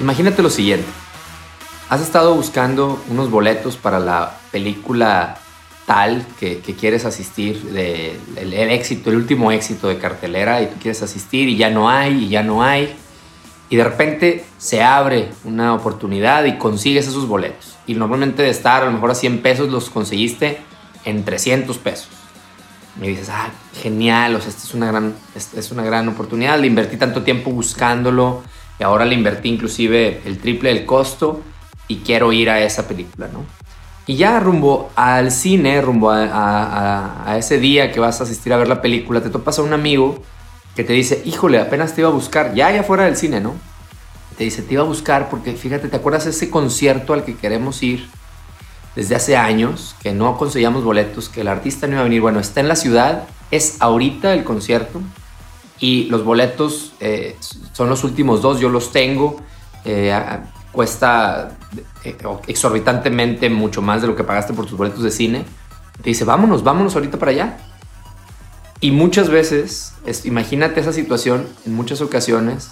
Imagínate lo siguiente. Has estado buscando unos boletos para la película tal que, quieres asistir, el, éxito, el último éxito de cartelera, y tú quieres asistir y ya no hay, y ya no hay. Y de repente se abre una oportunidad y consigues esos boletos. Y normalmente de estar a lo mejor a 100 pesos los conseguiste en 300 pesos. Y dices, ah, genial, o sea, esta es una gran, esta es una gran oportunidad. Le invertí tanto tiempo buscándolo y ahora le invertí inclusive el triple del costo y quiero ir a esa película, ¿no? Y ya rumbo al cine, rumbo a, ese día que vas a asistir a ver la película, te topas a un amigo que te dice, híjole, apenas te iba a buscar, ya ya fuera del cine, ¿no? Te dice, te iba a buscar porque fíjate, ¿te acuerdas ese concierto al que queremos ir desde hace años, que no conseguíamos boletos, que el artista no iba a venir? Bueno, está en la ciudad, es ahorita el concierto y los boletos eh, son los últimos dos, yo los tengo. Eh, cuesta eh, exorbitantemente mucho más de lo que pagaste por tus boletos de cine, te dice, vámonos, vámonos ahorita para allá. Y muchas veces, imagínate esa situación, en muchas ocasiones,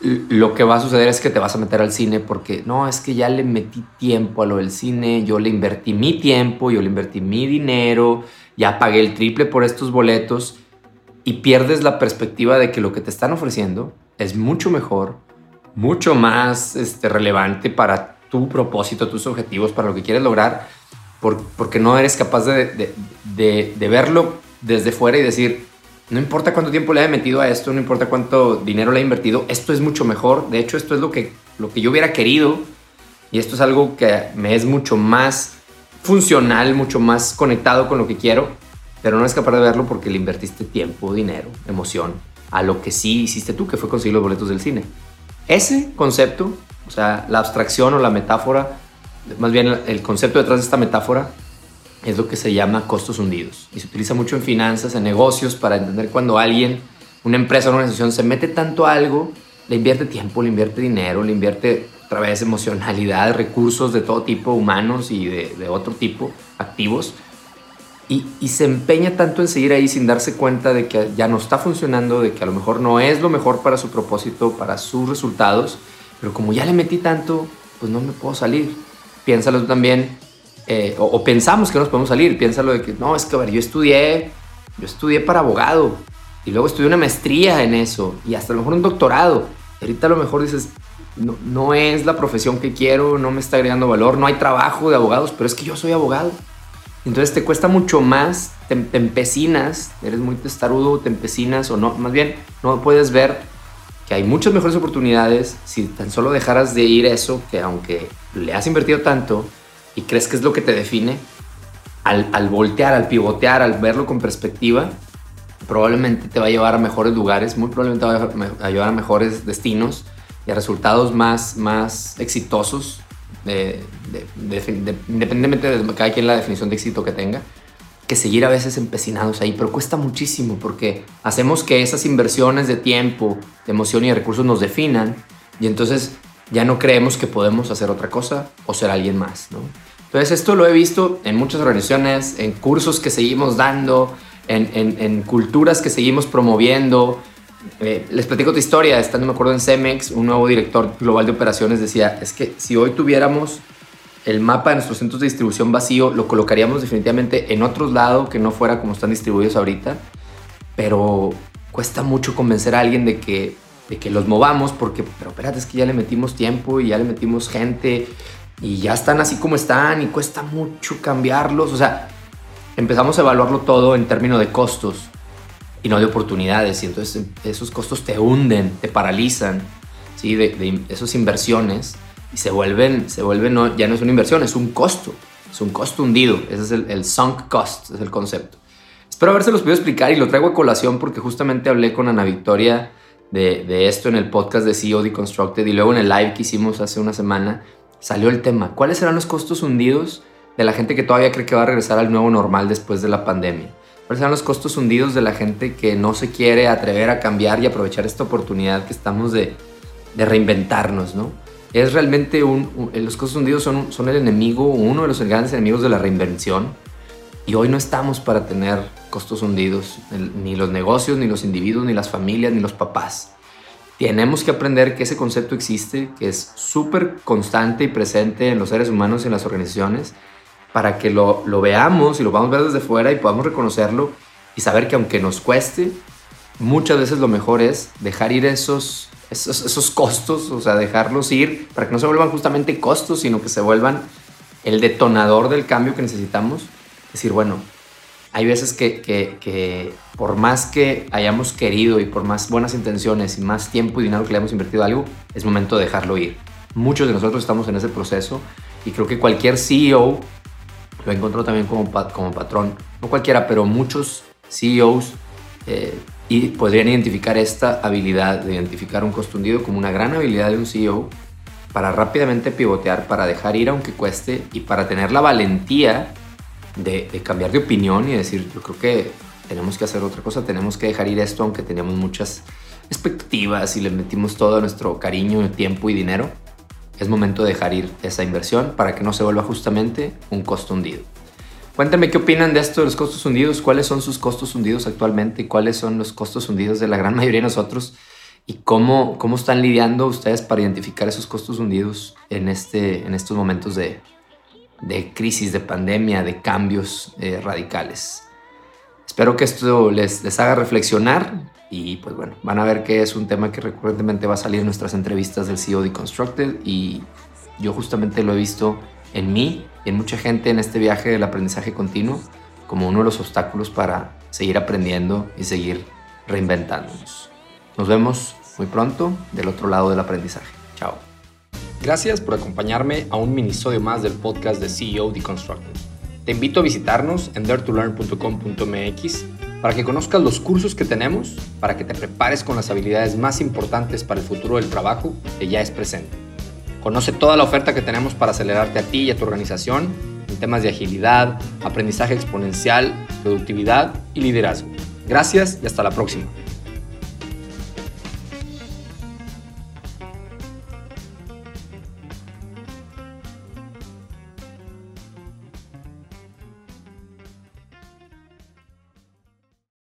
lo que va a suceder es que te vas a meter al cine porque no, es que ya le metí tiempo a lo del cine, yo le invertí mi tiempo, yo le invertí mi dinero, ya pagué el triple por estos boletos y pierdes la perspectiva de que lo que te están ofreciendo es mucho mejor, mucho más este, relevante para tu propósito, tus objetivos, para lo que quieres lograr, porque no eres capaz de, verlo desde fuera y decir, no importa cuánto tiempo le haya metido a esto, no importa cuánto dinero le haya invertido, esto es mucho mejor, de hecho esto es lo que, lo que yo hubiera querido y esto es algo que me es mucho más funcional, mucho más conectado con lo que quiero, pero no eres capaz de verlo porque le invertiste tiempo, dinero, emoción a lo que sí hiciste tú, que fue conseguir los boletos del cine. Ese concepto, o sea, la abstracción o la metáfora, más bien el concepto detrás de esta metáfora, es lo que se llama costos hundidos. Y se utiliza mucho en finanzas, en negocios, para entender cuando alguien, una empresa o una organización se mete tanto a algo, le invierte tiempo, le invierte dinero, le invierte a través de emocionalidad, recursos de todo tipo, humanos y de otro tipo, activos, y, se empeña tanto en seguir ahí sin darse cuenta de que ya no está funcionando, de que a lo mejor no es lo mejor para su propósito, para sus resultados, pero como ya le metí tanto, pues no me puedo salir. Piénsalo también, eh, o, pensamos que nos podemos salir, piénsalo de que no, es que a ver, yo estudié, yo estudié para abogado y luego estudié una maestría en eso y hasta a lo mejor un doctorado. Ahorita a lo mejor dices, no, no es la profesión que quiero, no me está agregando valor, no hay trabajo de abogados, pero es que yo soy abogado entonces te cuesta mucho más, te, empecinas, eres muy testarudo, te empecinas o no, más bien no puedes ver que hay muchas mejores oportunidades si tan solo dejaras de ir eso, que aunque le has invertido tanto y crees que es lo que te define, al, al voltear, al pivotear, al verlo con perspectiva, probablemente te va a llevar a mejores lugares, muy probablemente te va a llevar a mejores destinos y a resultados más, más exitosos independientemente de cada quien la definición de éxito que tenga, que seguir a veces empecinados ahí, pero cuesta muchísimo porque hacemos que esas inversiones de tiempo, de emoción y de recursos nos definan y entonces ya no creemos que podemos hacer otra cosa o ser alguien más, ¿no? Entonces esto lo he visto en muchas organizaciones, en cursos que seguimos dando, en culturas que seguimos promoviendo, eh, les platico tu historia, estando me acuerdo en Cemex, un nuevo director global de operaciones decía, es que si hoy tuviéramos el mapa de nuestros centros de distribución vacío, lo colocaríamos definitivamente en otros lados que no fuera como están distribuidos ahorita, pero cuesta mucho convencer a alguien de que, de que los movamos porque, pero espérate, es que ya le metimos tiempo y ya le metimos gente y ya están así como están y cuesta mucho cambiarlos, o sea, empezamos a evaluarlo todo en términos de costos y no de oportunidades. Y entonces esos costos te hunden, te paralizan, ¿sí? de, esas inversiones y se vuelven, se vuelven no, ya no es una inversión, es un costo. Es un costo hundido. Ese es el, sunk cost, es el concepto. Espero haberse los podido explicar y lo traigo a colación porque justamente hablé con Ana Victoria de, de esto en el podcast de CEO Deconstructed y luego en el live que hicimos hace una semana salió el tema. ¿Cuáles serán los costos hundidos de la gente que todavía cree que va a regresar al nuevo normal después de la pandemia? ¿Cuáles son los costos hundidos de la gente que no se quiere atrever a cambiar y aprovechar esta oportunidad que estamos de, reinventarnos, ¿no? Es realmente un, los costos hundidos son, son el enemigo, uno de los grandes enemigos de la reinvención. Y hoy no estamos para tener costos hundidos, ni los negocios, ni los individuos, ni las familias, ni los papás. tenemos que aprender que ese concepto existe, que es súper constante y presente en los seres humanos y en las organizaciones, para que lo, veamos y lo vamos a ver desde fuera y podamos reconocerlo y saber que aunque nos cueste, muchas veces lo mejor es dejar ir esos, esos, esos, costos, o sea, dejarlos ir para que no se vuelvan justamente costos, sino que se vuelvan el detonador del cambio que necesitamos. Decir, bueno, hay veces que, que, por más que hayamos querido y por más buenas intenciones y más tiempo y dinero que le hemos invertido algo, es momento de dejarlo ir. Muchos de nosotros estamos en ese proceso y creo que cualquier CEO lo encontró también como, como patrón. No cualquiera, pero muchos CEOs eh, y podrían identificar esta habilidad de identificar un costo hundido como una gran habilidad de un CEO para rápidamente pivotear, para dejar ir aunque cueste y para tener la valentía de, cambiar de opinión y decir, yo creo que tenemos que hacer otra cosa, tenemos que dejar ir esto aunque teníamos muchas expectativas y le metimos todo nuestro cariño, tiempo y dinero. Es momento de dejar ir esa inversión para que no se vuelva justamente un costo hundido. Cuéntame qué opinan de esto de los costos hundidos, cuáles son sus costos hundidos actualmente, cuáles son los costos hundidos de la gran mayoría de nosotros y cómo, cómo están lidiando ustedes para identificar esos costos hundidos en, este, en estos momentos de, de crisis, de pandemia, de cambios eh, radicales. Espero que esto les, les haga reflexionar y pues bueno, van a ver que es un tema que recurrentemente va a salir en nuestras entrevistas del CEO Deconstructed y yo justamente lo he visto en mí y en mucha gente en este viaje del aprendizaje continuo como uno de los obstáculos para seguir aprendiendo y seguir reinventándonos. Nos vemos muy pronto del otro lado del aprendizaje. Chao. Gracias por acompañarme a un minisodio más del podcast de CEO Deconstructed. Te invito a visitarnos en daretolearn.com.mx para que conozcas los cursos que tenemos, para que te prepares con las habilidades más importantes para el futuro del trabajo que ya es presente. Conoce toda la oferta que tenemos para acelerarte a ti y a tu organización en temas de agilidad, aprendizaje exponencial, productividad y liderazgo. Gracias y hasta la próxima.